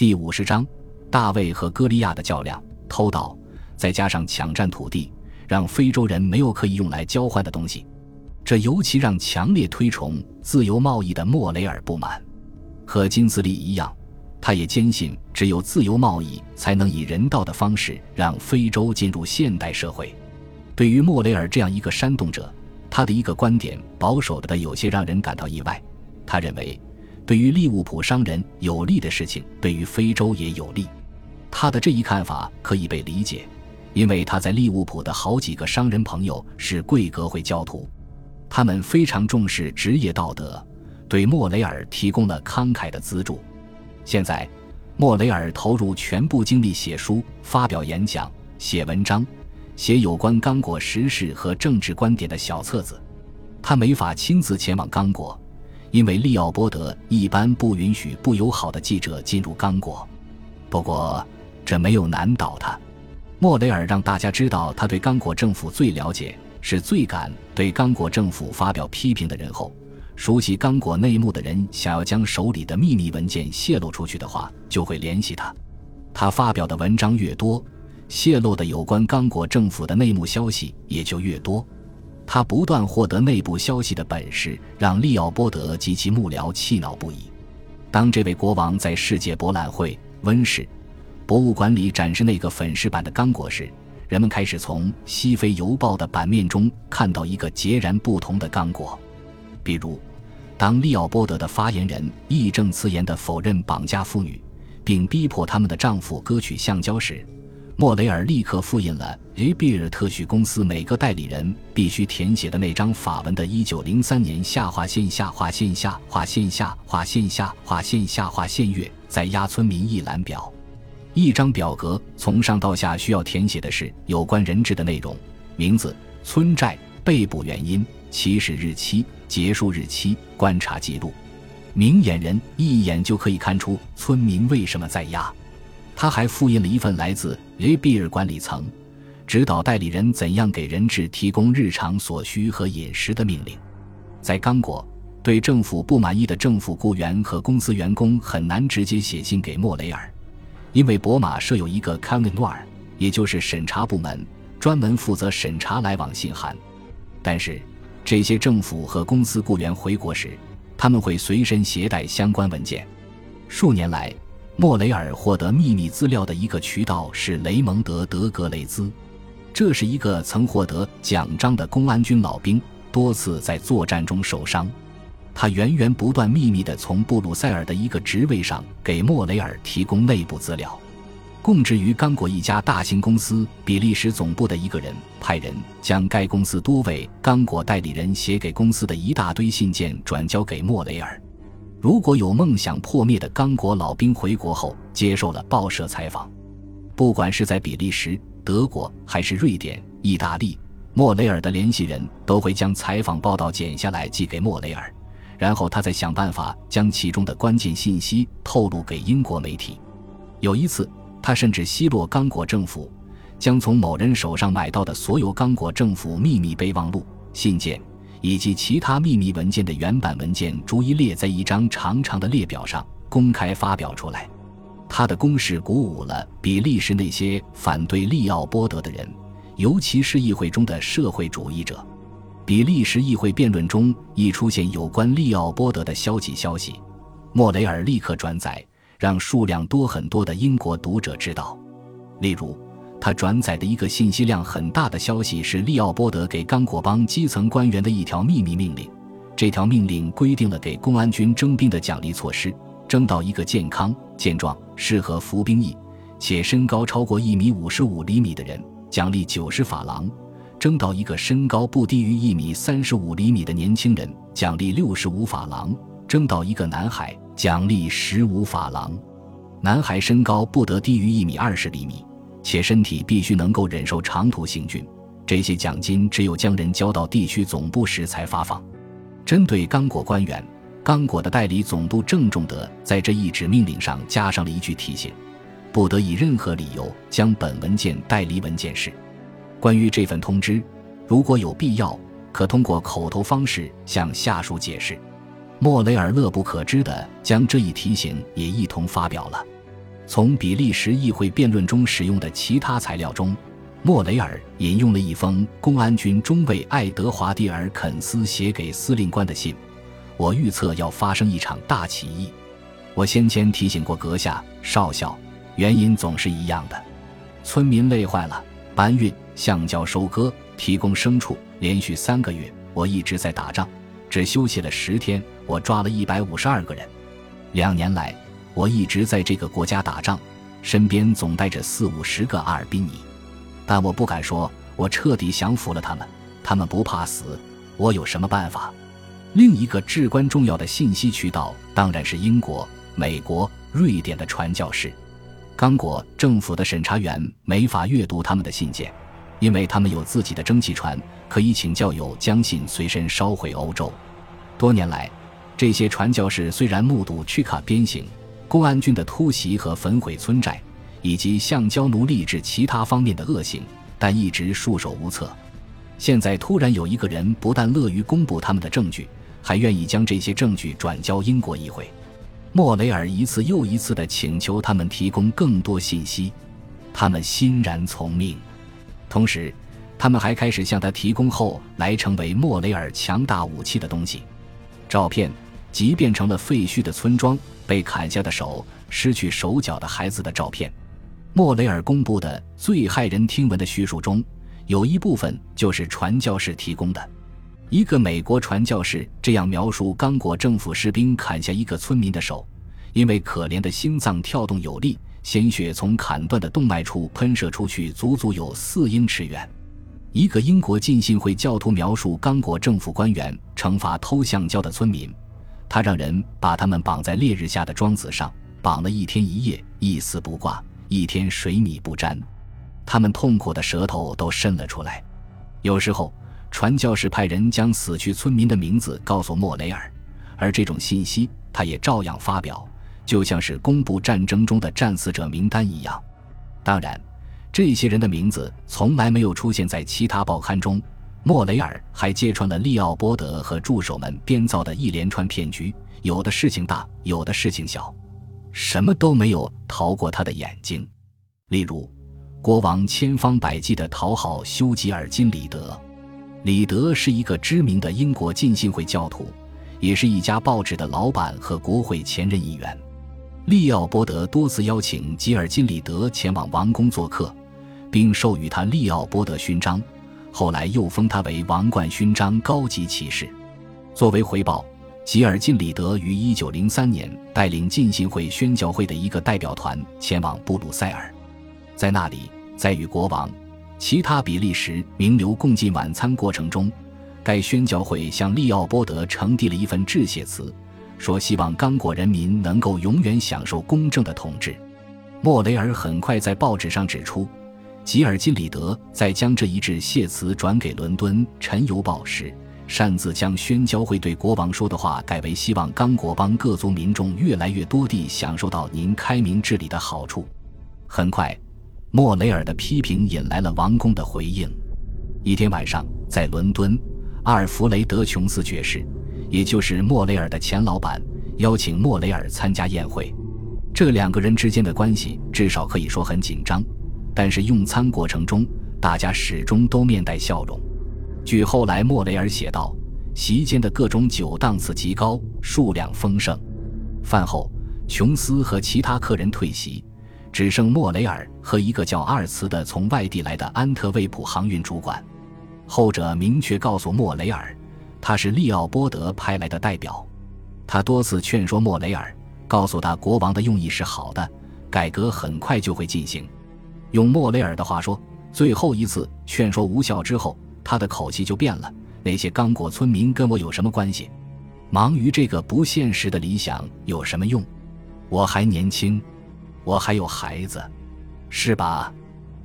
第五十章，大卫和歌利亚的较量，偷盗，再加上抢占土地，让非洲人没有可以用来交换的东西，这尤其让强烈推崇自由贸易的莫雷尔不满。和金斯利一样，他也坚信只有自由贸易才能以人道的方式让非洲进入现代社会。对于莫雷尔这样一个煽动者，他的一个观点保守的有些让人感到意外。他认为。对于利物浦商人有利的事情，对于非洲也有利。他的这一看法可以被理解，因为他在利物浦的好几个商人朋友是贵格会教徒，他们非常重视职业道德，对莫雷尔提供了慷慨的资助。现在，莫雷尔投入全部精力写书、发表演讲、写文章、写有关刚果时事和政治观点的小册子。他没法亲自前往刚果。因为利奥波德一般不允许不友好的记者进入刚果，不过这没有难倒他。莫雷尔让大家知道，他对刚果政府最了解，是最敢对刚果政府发表批评的人后，熟悉刚果内幕的人想要将手里的秘密文件泄露出去的话，就会联系他。他发表的文章越多，泄露的有关刚果政府的内幕消息也就越多。他不断获得内部消息的本事，让利奥波德及其幕僚气恼不已。当这位国王在世界博览会温室博物馆里展示那个粉饰版的刚果时，人们开始从《西非邮报》的版面中看到一个截然不同的刚果。比如，当利奥波德的发言人义正辞严地否认绑架妇女，并逼迫他们的丈夫割取橡胶时，莫雷尔立刻复印了 A 比尔特许公司每个代理人必须填写的那张法文的1903年下划线下划线下划线下划线下划线下划线月在押村民一览表。一张表格从上到下需要填写的是有关人质的内容：名字、村寨、被捕原因、起始日期、结束日期、观察记录。明眼人一眼就可以看出村民为什么在押。他还复印了一份来自 A 比尔管理层，指导代理人怎样给人质提供日常所需和饮食的命令。在刚果，对政府不满意的政府雇员和公司员工很难直接写信给莫雷尔，因为博马设有一个 c o n n o i r 也就是审查部门，专门负责审查来往信函。但是，这些政府和公司雇员回国时，他们会随身携带相关文件。数年来。莫雷尔获得秘密资料的一个渠道是雷蒙德·德格雷兹，这是一个曾获得奖章的公安军老兵，多次在作战中受伤。他源源不断、秘密地从布鲁塞尔的一个职位上给莫雷尔提供内部资料。供职于刚果一家大型公司比利时总部的一个人，派人将该公司多位刚果代理人写给公司的一大堆信件转交给莫雷尔。如果有梦想破灭的刚果老兵回国后接受了报社采访，不管是在比利时、德国还是瑞典、意大利，莫雷尔的联系人都会将采访报道剪下来寄给莫雷尔，然后他再想办法将其中的关键信息透露给英国媒体。有一次，他甚至奚落刚果政府，将从某人手上买到的所有刚果政府秘密备忘录、信件。以及其他秘密文件的原版文件逐一列在一张长长的列表上，公开发表出来。他的攻势鼓舞了比利时那些反对利奥波德的人，尤其是议会中的社会主义者。比利时议会辩论中一出现有关利奥波德的消极消息，莫雷尔立刻转载，让数量多很多的英国读者知道。例如。他转载的一个信息量很大的消息是利奥波德给刚果邦基层官员的一条秘密命令。这条命令规定了给公安军征兵的奖励措施：征到一个健康、健壮、适合服兵役，且身高超过一米五十五厘米的人，奖励九十法郎；征到一个身高不低于一米三十五厘米的年轻人，奖励六十五法郎；征到一个男孩，奖励十五法郎。男孩身高不得低于一米二十厘米。且身体必须能够忍受长途行军，这些奖金只有将人交到地区总部时才发放。针对刚果官员，刚果的代理总督郑重地在这一纸命令上加上了一句提醒：不得以任何理由将本文件带离文件室。关于这份通知，如果有必要，可通过口头方式向下属解释。莫雷尔乐不可支地将这一提醒也一同发表了。从比利时议会辩论中使用的其他材料中，莫雷尔引用了一封公安军中尉爱德华蒂尔·肯斯写给司令官的信。我预测要发生一场大起义。我先前提醒过阁下、少校，原因总是一样的：村民累坏了，搬运、橡胶收割、提供牲畜。连续三个月，我一直在打仗，只休息了十天，我抓了一百五十二个人。两年来。我一直在这个国家打仗，身边总带着四五十个阿尔宾尼，但我不敢说，我彻底降服了他们。他们不怕死，我有什么办法？另一个至关重要的信息渠道当然是英国、美国、瑞典的传教士。刚果政府的审查员没法阅读他们的信件，因为他们有自己的蒸汽船，可以请教友将信随身捎回欧洲。多年来，这些传教士虽然目睹屈卡鞭刑。公安军的突袭和焚毁村寨，以及橡胶奴隶制其他方面的恶行，但一直束手无策。现在突然有一个人不但乐于公布他们的证据，还愿意将这些证据转交英国议会。莫雷尔一次又一次地请求他们提供更多信息，他们欣然从命。同时，他们还开始向他提供后来成为莫雷尔强大武器的东西——照片。即变成了废墟的村庄、被砍下的手、失去手脚的孩子的照片。莫雷尔公布的最骇人听闻的叙述中，有一部分就是传教士提供的。一个美国传教士这样描述：刚果政府士兵砍下一个村民的手，因为可怜的心脏跳动有力，鲜血从砍断的动脉处喷射出去，足足有四英尺远。一个英国浸信会教徒描述刚果政府官员惩罚偷橡胶的村民。他让人把他们绑在烈日下的桩子上，绑了一天一夜，一丝不挂，一天水米不沾。他们痛苦的舌头都伸了出来。有时候，传教士派人将死去村民的名字告诉莫雷尔，而这种信息他也照样发表，就像是公布战争中的战死者名单一样。当然，这些人的名字从来没有出现在其他报刊中。莫雷尔还揭穿了利奥波德和助手们编造的一连串骗局，有的事情大，有的事情小，什么都没有逃过他的眼睛。例如，国王千方百计地讨好修吉尔金里德。里德是一个知名的英国浸信会教徒，也是一家报纸的老板和国会前任议员。利奥波德多次邀请吉尔金里德前往王宫做客，并授予他利奥波德勋章。后来又封他为王冠勋章高级骑士。作为回报，吉尔金里德于1903年带领浸信会宣教会的一个代表团前往布鲁塞尔，在那里，在与国王、其他比利时名流共进晚餐过程中，该宣教会向利奥波德呈递了一份致谢词，说希望刚果人民能够永远享受公正的统治。莫雷尔很快在报纸上指出。吉尔金里德在将这一致谢词转给伦敦《晨邮报》时，擅自将宣教会对国王说的话改为希望刚果邦各族民众越来越多地享受到您开明治理的好处。很快，莫雷尔的批评引来了王宫的回应。一天晚上，在伦敦，阿尔弗雷德·琼斯爵士，也就是莫雷尔的前老板，邀请莫雷尔参加宴会。这两个人之间的关系至少可以说很紧张。但是用餐过程中，大家始终都面带笑容。据后来莫雷尔写道，席间的各种酒档次极高，数量丰盛。饭后，琼斯和其他客人退席，只剩莫雷尔和一个叫阿尔茨的从外地来的安特卫普航运主管。后者明确告诉莫雷尔，他是利奥波德派来的代表。他多次劝说莫雷尔，告诉他国王的用意是好的，改革很快就会进行。用莫雷尔的话说，最后一次劝说无效之后，他的口气就变了。那些刚果村民跟我有什么关系？忙于这个不现实的理想有什么用？我还年轻，我还有孩子，是吧？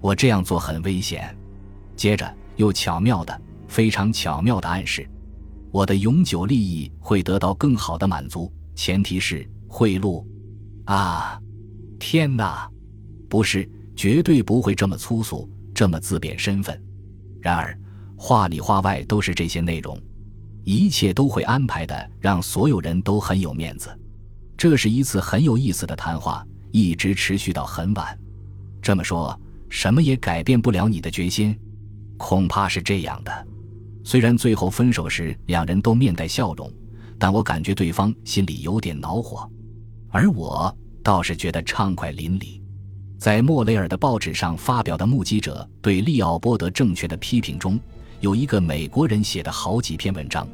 我这样做很危险。接着又巧妙的、非常巧妙的暗示，我的永久利益会得到更好的满足，前提是贿赂。啊，天哪，不是！绝对不会这么粗俗，这么自贬身份。然而，话里话外都是这些内容，一切都会安排的，让所有人都很有面子。这是一次很有意思的谈话，一直持续到很晚。这么说，什么也改变不了你的决心？恐怕是这样的。虽然最后分手时两人都面带笑容，但我感觉对方心里有点恼火，而我倒是觉得畅快淋漓。在莫雷尔的报纸上发表的目击者对利奥波德政权的批评中，有一个美国人写的好几篇文章。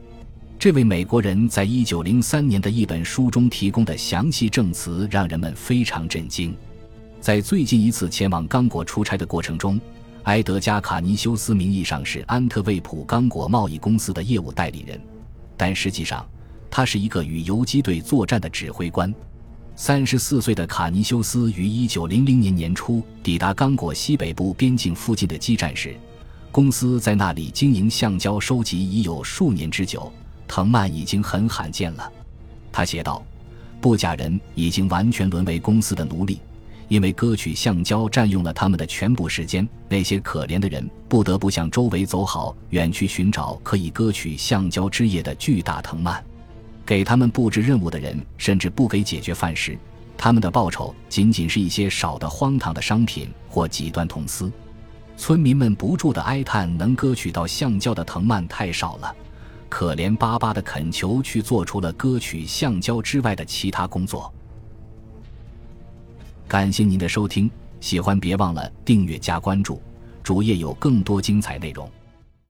这位美国人在一九零三年的一本书中提供的详细证词让人们非常震惊。在最近一次前往刚果出差的过程中，埃德加·卡尼修斯名义上是安特卫普刚果贸易公司的业务代理人，但实际上他是一个与游击队作战的指挥官。三十四岁的卡尼修斯于一九零零年年初抵达刚果西北部边境附近的基站时，公司在那里经营橡胶收集已有数年之久，藤蔓已经很罕见了。他写道：“布甲人已经完全沦为公司的奴隶，因为割取橡胶占用了他们的全部时间。那些可怜的人不得不向周围走好远去寻找可以割取橡胶枝叶的巨大藤蔓。”给他们布置任务的人甚至不给解决饭食，他们的报酬仅仅是一些少得荒唐的商品或几段铜丝。村民们不住的哀叹，能割取到橡胶的藤蔓太少了，可怜巴巴的恳求去做除了割取橡胶之外的其他工作。感谢您的收听，喜欢别忘了订阅加关注，主页有更多精彩内容。